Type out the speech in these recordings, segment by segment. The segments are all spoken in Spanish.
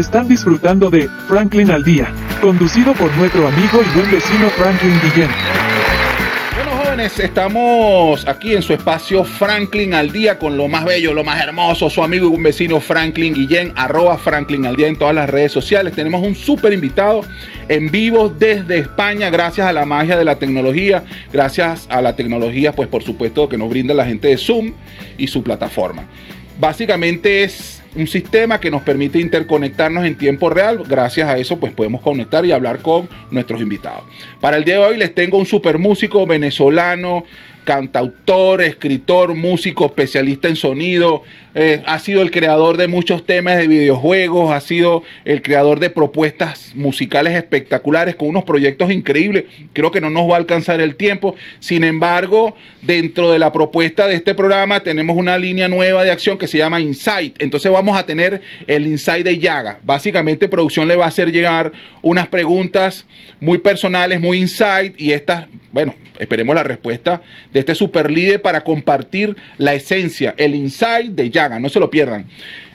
Están disfrutando de Franklin al Día, conducido por nuestro amigo y buen vecino Franklin Guillén. Bueno, jóvenes, estamos aquí en su espacio Franklin al Día con lo más bello, lo más hermoso, su amigo y buen vecino Franklin Guillén, arroba Franklin al Día en todas las redes sociales. Tenemos un súper invitado en vivo desde España, gracias a la magia de la tecnología, gracias a la tecnología, pues por supuesto que nos brinda la gente de Zoom y su plataforma. Básicamente es un sistema que nos permite interconectarnos en tiempo real. Gracias a eso, pues podemos conectar y hablar con nuestros invitados. Para el día de hoy les tengo un super músico venezolano cantautor, escritor, músico, especialista en sonido, eh, ha sido el creador de muchos temas de videojuegos, ha sido el creador de propuestas musicales espectaculares con unos proyectos increíbles. Creo que no nos va a alcanzar el tiempo. Sin embargo, dentro de la propuesta de este programa tenemos una línea nueva de acción que se llama Insight. Entonces vamos a tener el Insight de Yaga. Básicamente producción le va a hacer llegar unas preguntas muy personales, muy insight y estas, bueno, esperemos la respuesta de este super líder para compartir la esencia, el insight de Yaga, no se lo pierdan.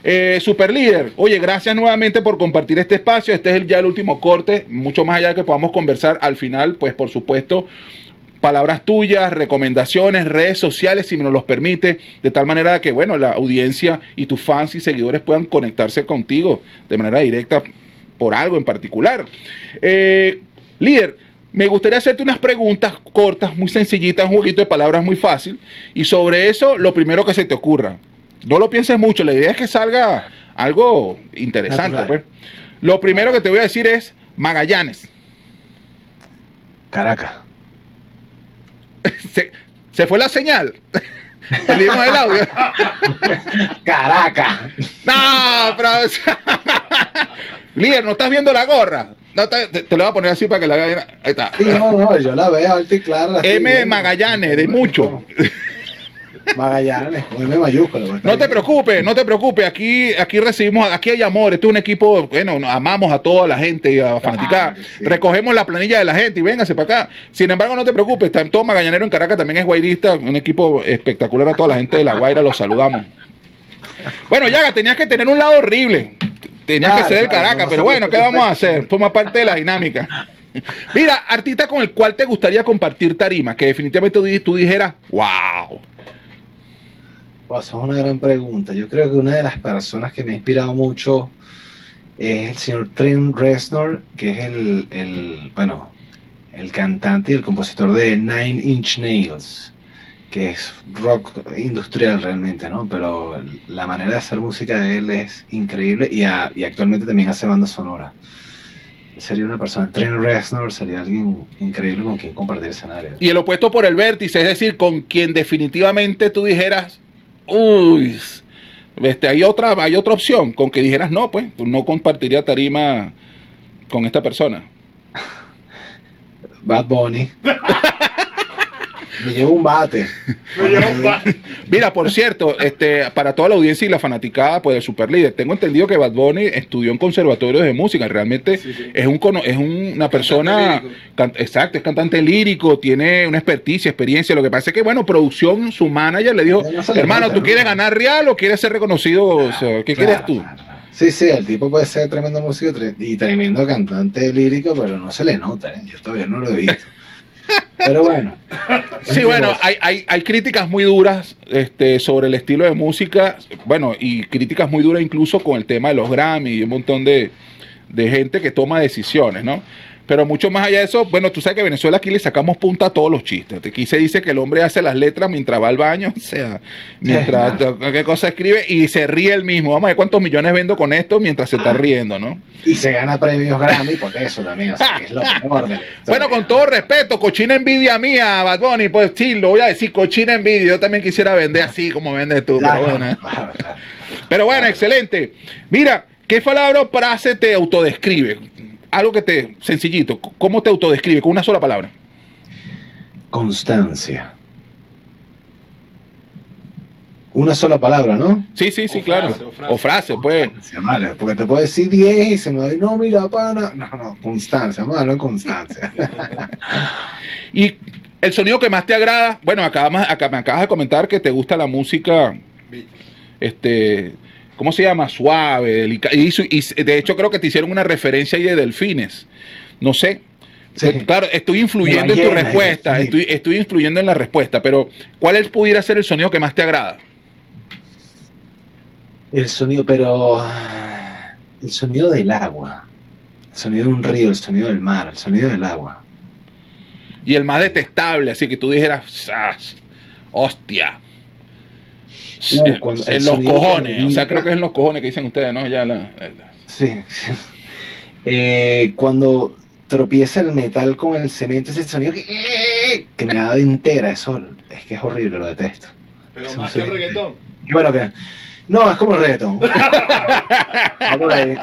Eh, super líder, oye, gracias nuevamente por compartir este espacio. Este es el, ya el último corte, mucho más allá de que podamos conversar al final, pues por supuesto, palabras tuyas, recomendaciones, redes sociales, si me los permite, de tal manera que, bueno, la audiencia y tus fans y seguidores puedan conectarse contigo de manera directa por algo en particular. Eh, líder, me gustaría hacerte unas preguntas cortas, muy sencillitas, un jueguito de palabras muy fácil. Y sobre eso, lo primero que se te ocurra. No lo pienses mucho, la idea es que salga algo interesante. Pues. Lo primero que te voy a decir es Magallanes. Caracas. se, fue la señal. Perdimos el audio. Caracas. No, pero. Líder, ¿no estás viendo la gorra? No, te, te, lo voy a poner así para que la vean. Ahí está. Sí, no, no, yo la veo alta y clara. M Magallanes, de mucho. Magallanes, M mayúsculo. No te preocupes, no te preocupes. Aquí, aquí recibimos, aquí hay amor. Este es un equipo, bueno, amamos a toda la gente y a fanaticada. Recogemos la planilla de la gente y véngase para acá. Sin embargo, no te preocupes. Todo Magallanero en Caracas también es guairista. Un equipo espectacular a toda la gente de La Guaira. Los saludamos. Bueno, Yaga, tenías que tener un lado horrible. Tenía que ser el Caracas, pero bueno, ¿qué vamos a hacer? Forma parte de la dinámica. Mira, artista con el cual te gustaría compartir tarima, que definitivamente tú, dijeras, wow. Pues es una gran pregunta. Yo creo que una de las personas que me ha inspirado mucho es el señor Trent Reznor, que es el, el, bueno, el cantante y el compositor de Nine Inch Nails que es rock industrial realmente, ¿no? Pero la manera de hacer música de él es increíble y, actualmente también hace banda sonora. Sería una persona, Trent Reznor sería alguien increíble con quien compartir escenario. Y el opuesto por el vértice, es decir, con quien definitivamente tú dijeras, uy, este, hay, otra, hay otra opción, con que dijeras, no, pues, no compartiría tarima con esta persona. Bad Bunny. Me llevo un bate. Mira, por cierto, este, para toda la audiencia y la fanaticada pues, del Super Líder, tengo entendido que Bad Bunny estudió en conservatorios de música. Realmente es un es una persona. exacto, es cantante lírico, tiene una experticia, experiencia. Lo que pasa es que, bueno, producción, su manager le dijo: Hermano, ¿tú quieres ganar real o quieres ser reconocido? ¿Qué quieres tú? Sí, sí, el tipo puede ser tremendo músico y tremendo cantante lírico, pero no se le nota, ¿eh? yo todavía no lo he visto. Pero bueno. Sí, bueno, hay, hay, críticas muy duras este, sobre el estilo de música, bueno, y críticas muy duras incluso con el tema de los Grammy y un montón de, de gente que toma decisiones, ¿no? Pero mucho más allá de eso, bueno, tú sabes que Venezuela aquí le sacamos punta a todos los chistes. Aquí se dice que el hombre hace las letras mientras va al baño, o sea, mientras qué cosa escribe y se ríe el mismo. Vamos a ver cuántos millones vendo con esto mientras se está riendo, ¿no? Y se gana premios Grammy por eso también, o sea, es lo mejor Bueno, con todo respeto, cochina envidia mía, Bad Bunny, pues sí, lo voy a decir, cochina envidia. Yo también quisiera vender así como vendes tú, pero bueno. Pero bueno, excelente. Mira, ¿qué palabra o frase te autodescribe? Algo que te, sencillito, ¿cómo te autodescribe con una sola palabra? Constancia. Una sola palabra, ¿no? Sí, sí, sí, claro. o frase, pues. Vale, porque te puedo decir 10 y se me va a decir, no, mira, pana. No, no, constancia, malo, constancia. y el sonido que más te agrada, bueno, acá, me acabas de comentar que te gusta la música este, ¿cómo se llama? Suave, delicado. Y, y, de hecho creo que te hicieron una referencia ahí de delfines. No sé. Claro, estoy influyendo en tu respuesta, estoy, estoy influyendo en la respuesta, pero ¿cuál es, pudiera ser el sonido que más te agrada? El sonido, pero el sonido del agua, el sonido de un río, el sonido del mar, el sonido del agua. Y el más detestable, así que tú dijeras, hostia. En los cojones, o sea, creo que es en los cojones que dicen ustedes, ¿no? Ya la, Sí. Eh, cuando tropieza el metal con el cemento, ese sonido que, que me da entera, eso es que es horrible, lo detesto. Pero más que el reggaetón. bueno, que no, es como el reggaetón.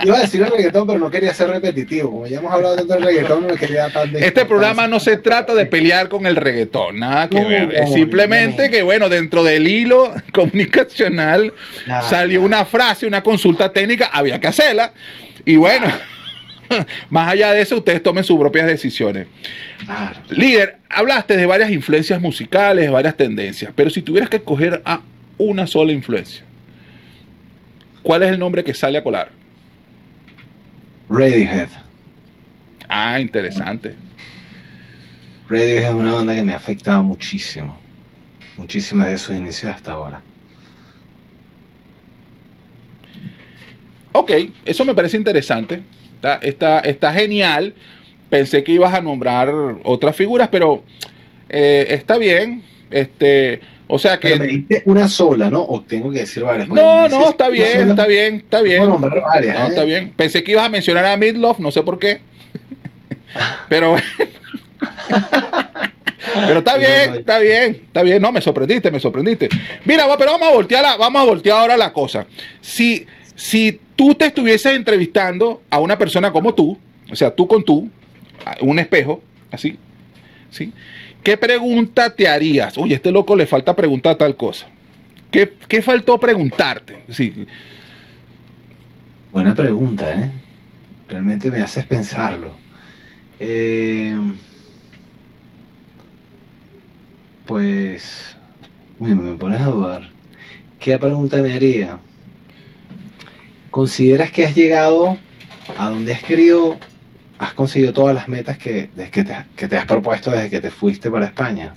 Iba a decir el reggaetón, pero no quería ser repetitivo. Como ya hemos hablado tanto del reggaetón, no me quería tan de Este programa no se trata de pelear con el reggaetón, nada que ver. es simplemente que, bueno, dentro del hilo comunicacional salió una frase, una consulta técnica, había que hacerla. Y bueno, más allá de eso, ustedes tomen sus propias decisiones. Líder, hablaste de varias influencias musicales, varias tendencias, pero si tuvieras que escoger a una sola influencia, ¿Cuál es el nombre que sale a colar? Radiohead. Ah, interesante. Radiohead es una banda que me ha afectado muchísimo. Muchísimas de sus inicios hasta ahora. Ok, eso me parece interesante. Está, está, está genial. Pensé que ibas a nombrar otras figuras, pero eh, está bien. Este, o sea que. me diste una sola, ¿no? O tengo que decir varias. No, no, está bien, está bien, está bien. no, está ¿eh? bien. Pensé que ibas a mencionar a Midlove, no sé por qué. Pero. Pero está bien, está bien, está bien. No, me sorprendiste, me sorprendiste. Mira, pero vamos a voltear, vamos a voltear ahora la cosa. Si, si tú te estuvieses entrevistando a una persona como tú, o sea, tú con tú, un espejo, así, ¿sí? ¿Qué pregunta te harías? Oye, a este loco le falta preguntar tal cosa. ¿Qué, faltó preguntarte? Sí. Buena pregunta, ¿eh? Realmente me haces pensarlo. Eh, pues, me pones a dudar. ¿Qué pregunta me haría? ¿Consideras que has llegado a donde has querido has conseguido todas las metas que, que, te, has propuesto desde que te fuiste para España?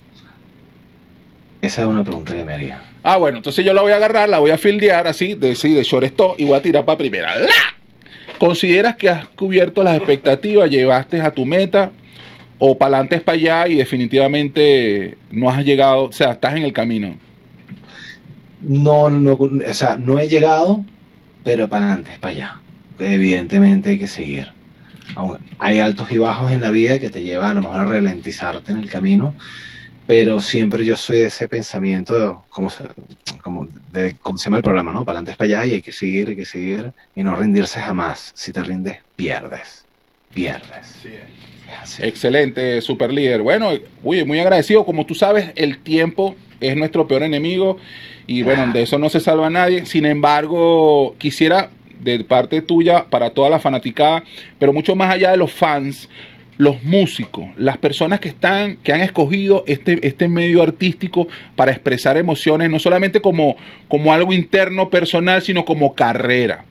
Esa es una pregunta que me haría. Ah, bueno, entonces yo la voy a agarrar, la voy a fildear así, de, sí, de shortstop y voy a tirar para primera. ¡La! ¿Consideras que has cubierto las expectativas, llevaste a tu meta o para adelante es para allá y definitivamente no has llegado, o sea, estás en el camino? No, no, o sea, no he llegado, pero para adelante es para allá. Evidentemente hay que seguir hay altos y bajos en la vida que te llevan a lo mejor a ralentizarte en el camino, pero siempre yo soy de ese pensamiento, como, como, de, como se llama el programa, ¿no? Para adelante, para allá y hay que seguir, hay que seguir y no rendirse jamás. Si te rindes, pierdes, pierdes. Excelente, super líder. Bueno, uy, muy agradecido. Como tú sabes, el tiempo es nuestro peor enemigo y bueno, de eso no se salva nadie. Sin embargo, quisiera de parte tuya para toda la fanaticada, pero mucho más allá de los fans, los músicos, las personas que están, que han escogido este, este medio artístico para expresar emociones, no solamente como, como algo interno personal, sino como carrera.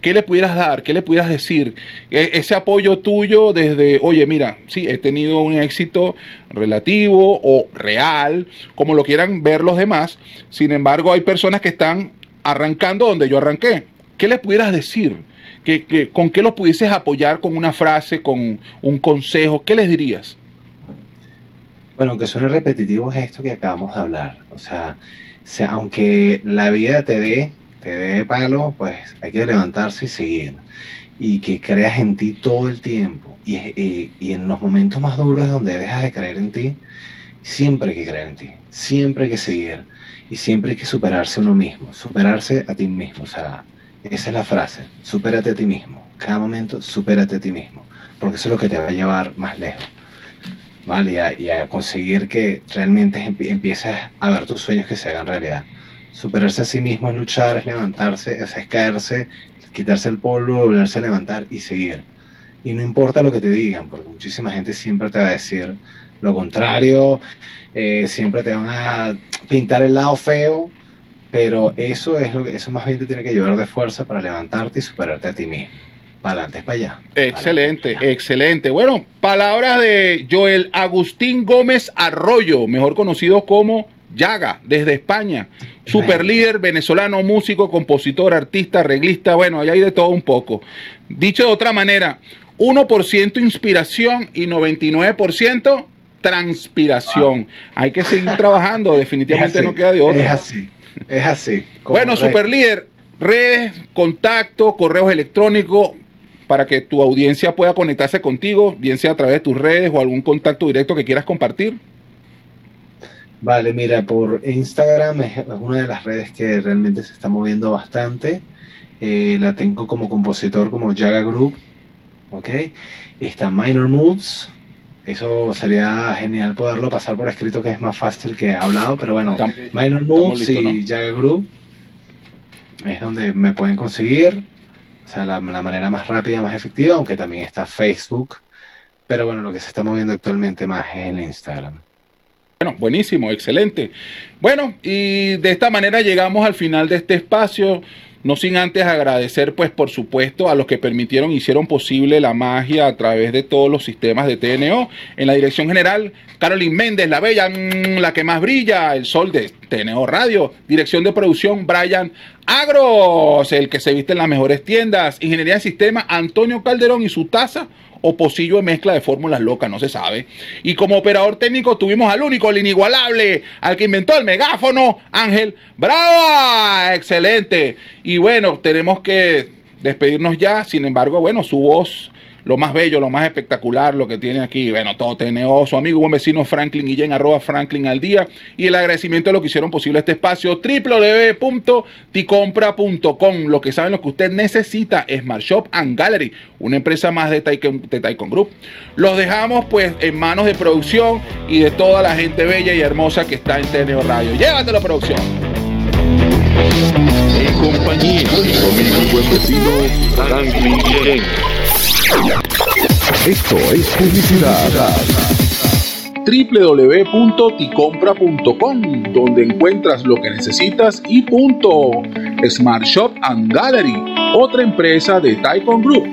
¿Qué le pudieras dar? ¿Qué le pudieras decir? E, ese apoyo tuyo desde, oye, mira, sí, he tenido un éxito relativo o real, como lo quieran ver los demás. Sin embargo, hay personas que están arrancando donde yo arranqué. ¿Qué le pudieras decir? ¿Que, con qué los pudieses apoyar con una frase, con un consejo? ¿Qué les dirías? Bueno, aunque suene repetitivo es esto que acabamos de hablar. O sea, aunque la vida te dé, te dé palo, pues hay que levantarse y seguir. Y que creas en ti todo el tiempo. Y, y, en los momentos más duros donde dejas de creer en ti, siempre hay que creer en ti. Siempre hay que seguir. Y siempre hay que superarse uno mismo. Superarse a ti mismo. O sea, esa es la frase, supérate a ti mismo. Cada momento, supérate a ti mismo, porque eso es lo que te va a llevar más lejos. ¿Vale? Y a, conseguir que realmente empieces a ver tus sueños que se hagan realidad. Superarse a sí mismo es luchar, es levantarse, es caerse, quitarse el polvo, volverse a levantar y seguir. Y no importa lo que te digan, porque muchísima gente siempre te va a decir lo contrario, eh, siempre te van a pintar el lado feo, pero eso es lo que, eso más bien te tiene que llevar de fuerza para levantarte y superarte a ti mismo. Para adelante, para allá. Excelente, excelente. Bueno, palabras de Joel Agustín Gómez Arroyo, mejor conocido como Yaga, desde España. Super líder venezolano, músico, compositor, artista, arreglista, bueno, ahí hay de todo un poco. Dicho de otra manera, 1% inspiración y 99% transpiración. Hay que seguir trabajando, definitivamente no queda de otra. Es así, es así. Bueno, super líder, redes, contacto, correos electrónicos para que tu audiencia pueda conectarse contigo, bien sea a través de tus redes o algún contacto directo que quieras compartir. Vale, mira, por Instagram es una de las redes que realmente se está moviendo bastante. Eh, la tengo como compositor como Jaga Group, ¿ok? Está Minor Moves. Eso sería genial poderlo pasar por escrito, que es más fácil que hablado, pero bueno, Minor Moves y Jaga Group es donde me pueden conseguir. O sea, la, la manera más rápida, más efectiva, aunque también está Facebook. Pero bueno, lo que se está moviendo actualmente más es el Instagram. Bueno, buenísimo, excelente. Bueno, y de esta manera llegamos al final de este espacio. No sin antes agradecer, pues por supuesto, a los que permitieron, hicieron posible la magia a través de todos los sistemas de TNO. En la dirección general, Carolyn Méndez, la bella, mm, la que más brilla, el sol de TNO Radio. Dirección de producción, Brian Agros, el que se viste en las mejores tiendas. Ingeniería de sistema, Antonio Calderón y su taza o pocillo de mezcla de fórmulas locas, no se sabe. Y como operador técnico tuvimos al único, al inigualable, al que inventó el megáfono, Ángel Brava. Excelente. Y bueno, tenemos que despedirnos ya. Sin embargo, bueno, su voz lo más bello, lo más espectacular, lo que tiene aquí, bueno, todo TNO, su amigo, buen vecino Franklin Guillén, arroba Franklin al día, y el agradecimiento de lo que hicieron posible este espacio, www.ticompra.com, lo que saben lo que usted necesita, Smart Shop and Gallery, una empresa más de Taikon, de Group. Los dejamos pues en manos de producción y de toda la gente bella y hermosa que está en TNO Radio. Llévatelo, producción. En compañía mi buen vecino Franklin Guillén. Esto es publicidad www.ticompra.com, donde encuentras lo que necesitas y punto. Smart Shop and Gallery, otra empresa de Taikon Group.